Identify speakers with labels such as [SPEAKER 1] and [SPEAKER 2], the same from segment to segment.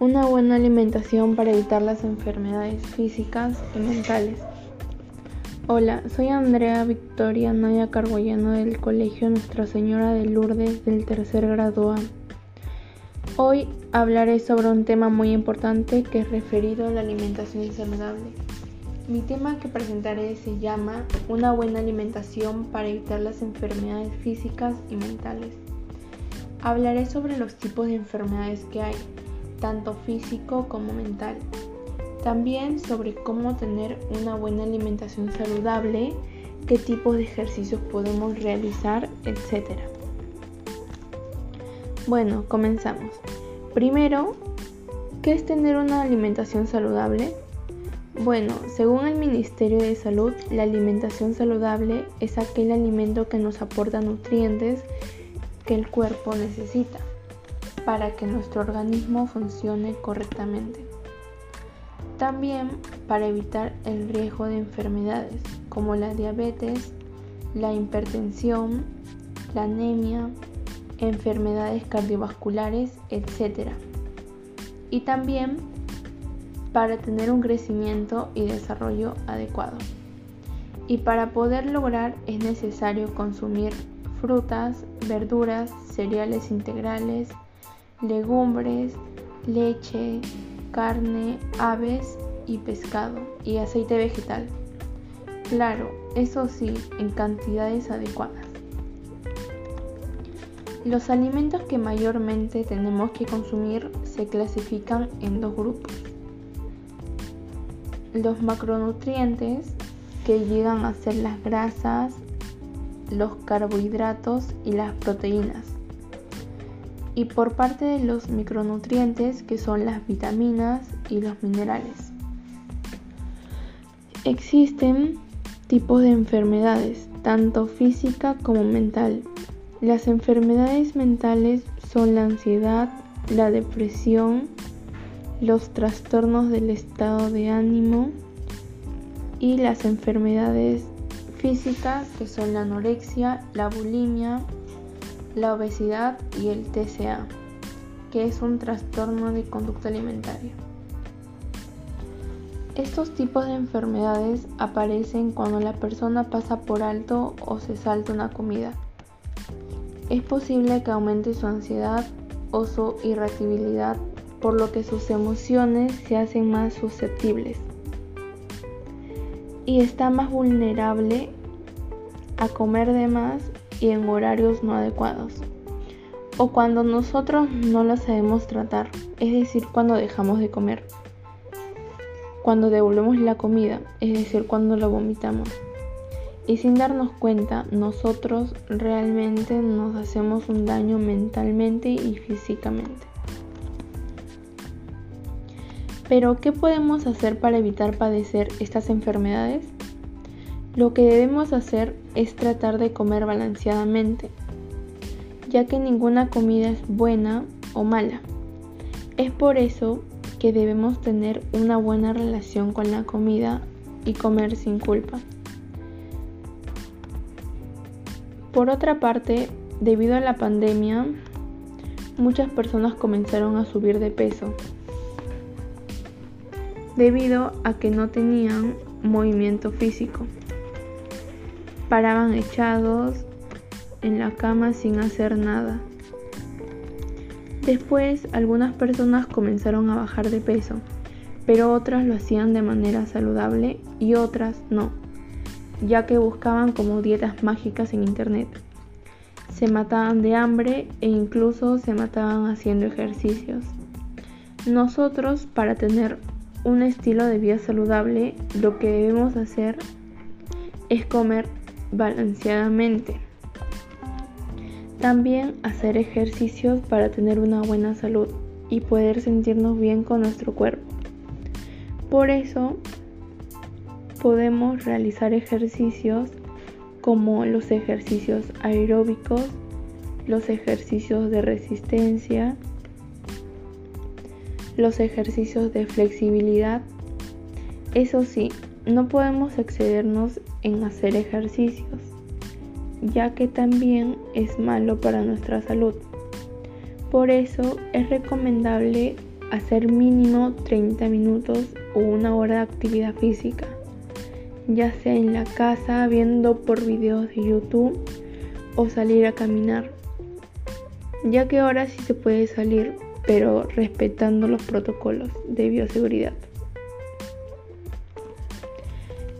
[SPEAKER 1] Una buena alimentación para evitar las enfermedades físicas y mentales. Hola, soy Andrea Victoria Naya Carboyano del Colegio Nuestra Señora de Lourdes del tercer grado A. Hoy hablaré sobre un tema muy importante que es referido a la alimentación saludable. Mi tema que presentaré se llama Una buena alimentación para evitar las enfermedades físicas y mentales. Hablaré sobre los tipos de enfermedades que hay tanto físico como mental. También sobre cómo tener una buena alimentación saludable, qué tipos de ejercicios podemos realizar, etc. Bueno, comenzamos. Primero, ¿qué es tener una alimentación saludable? Bueno, según el Ministerio de Salud, la alimentación saludable es aquel alimento que nos aporta nutrientes que el cuerpo necesita para que nuestro organismo funcione correctamente. También para evitar el riesgo de enfermedades como la diabetes, la hipertensión, la anemia, enfermedades cardiovasculares, etc. Y también para tener un crecimiento y desarrollo adecuado. Y para poder lograr es necesario consumir frutas, verduras, cereales integrales, legumbres, leche, carne, aves y pescado y aceite vegetal. Claro, eso sí, en cantidades adecuadas. Los alimentos que mayormente tenemos que consumir se clasifican en dos grupos. Los macronutrientes, que llegan a ser las grasas, los carbohidratos y las proteínas y por parte de los micronutrientes que son las vitaminas y los minerales. Existen tipos de enfermedades, tanto física como mental. Las enfermedades mentales son la ansiedad, la depresión, los trastornos del estado de ánimo y las enfermedades físicas que son la anorexia, la bulimia, la obesidad y el TCA, que es un trastorno de conducta alimentaria. Estos tipos de enfermedades aparecen cuando la persona pasa por alto o se salta una comida. Es posible que aumente su ansiedad o su irritabilidad, por lo que sus emociones se hacen más susceptibles y está más vulnerable a comer de más y en horarios no adecuados. O cuando nosotros no lo sabemos tratar, es decir, cuando dejamos de comer. Cuando devolvemos la comida, es decir, cuando la vomitamos. Y sin darnos cuenta, nosotros realmente nos hacemos un daño mentalmente y físicamente. Pero, ¿qué podemos hacer para evitar padecer estas enfermedades? Lo que debemos hacer es tratar de comer balanceadamente, ya que ninguna comida es buena o mala. Es por eso que debemos tener una buena relación con la comida y comer sin culpa. Por otra parte, debido a la pandemia, muchas personas comenzaron a subir de peso, debido a que no tenían movimiento físico paraban echados en la cama sin hacer nada. Después algunas personas comenzaron a bajar de peso, pero otras lo hacían de manera saludable y otras no, ya que buscaban como dietas mágicas en internet. Se mataban de hambre e incluso se mataban haciendo ejercicios. Nosotros, para tener un estilo de vida saludable, lo que debemos hacer es comer balanceadamente. También hacer ejercicios para tener una buena salud y poder sentirnos bien con nuestro cuerpo. Por eso podemos realizar ejercicios como los ejercicios aeróbicos, los ejercicios de resistencia, los ejercicios de flexibilidad. Eso sí, no podemos excedernos en hacer ejercicios, ya que también es malo para nuestra salud. Por eso es recomendable hacer mínimo 30 minutos o una hora de actividad física, ya sea en la casa viendo por videos de YouTube o salir a caminar, ya que ahora sí se puede salir, pero respetando los protocolos de bioseguridad.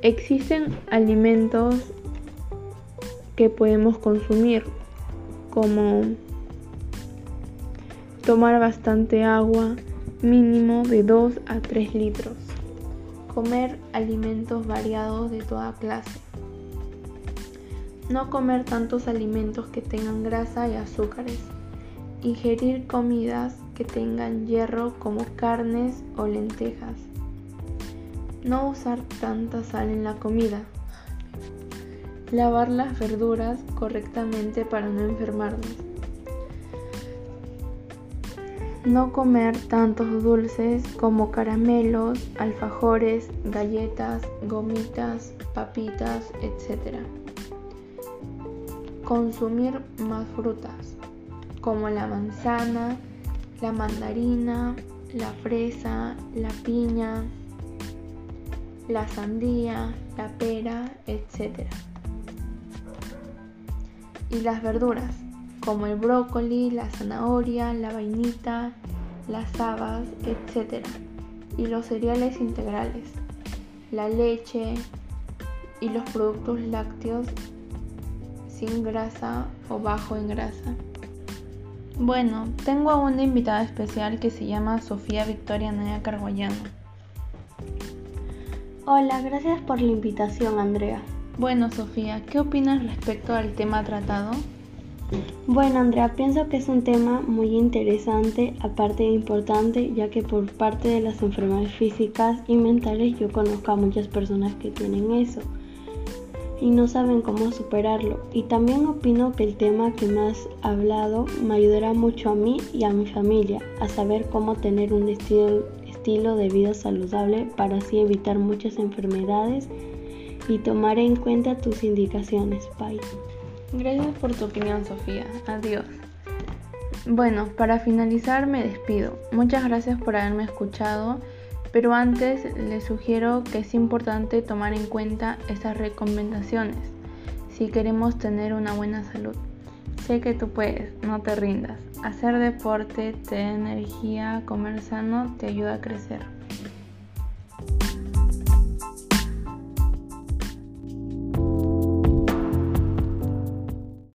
[SPEAKER 1] Existen alimentos que podemos consumir, como tomar bastante agua, mínimo de 2 a 3 litros, comer alimentos variados de toda clase, no comer tantos alimentos que tengan grasa y azúcares, ingerir comidas que tengan hierro como carnes o lentejas, no usar tanta sal en la comida, lavar las verduras correctamente para no enfermarnos. No comer tantos dulces como caramelos, alfajores, galletas, gomitas, papitas, etc. Consumir más frutas como la manzana, la mandarina, la fresa, la piña, la sandía, la pera, etc y las verduras, como el brócoli, la zanahoria, la vainita, las habas, etc. Y los cereales integrales, la leche y los productos lácteos sin grasa o bajo en grasa. Bueno, tengo a una invitada especial que se llama Sofía Victoria Naya Carguayano.
[SPEAKER 2] Hola, gracias por la invitación, Andrea.
[SPEAKER 1] Bueno, Sofía, ¿qué opinas respecto al tema tratado?
[SPEAKER 2] Bueno, Andrea, pienso que es un tema muy interesante, aparte de importante, ya que por parte de las enfermedades físicas y mentales yo conozco a muchas personas que tienen eso y no saben cómo superarlo. Y también opino que el tema que me has hablado me ayudará mucho a mí y a mi familia a saber cómo tener un estilo, estilo de vida saludable para así evitar muchas enfermedades y tomaré en cuenta tus indicaciones, Pai.
[SPEAKER 1] Gracias por tu opinión, Sofía. Adiós. Bueno, para finalizar me despido. Muchas gracias por haberme escuchado, pero antes les sugiero que es importante tomar en cuenta estas recomendaciones si queremos tener una buena salud. Sé que tú puedes, no te rindas. Hacer deporte te da energía, comer sano te ayuda a crecer.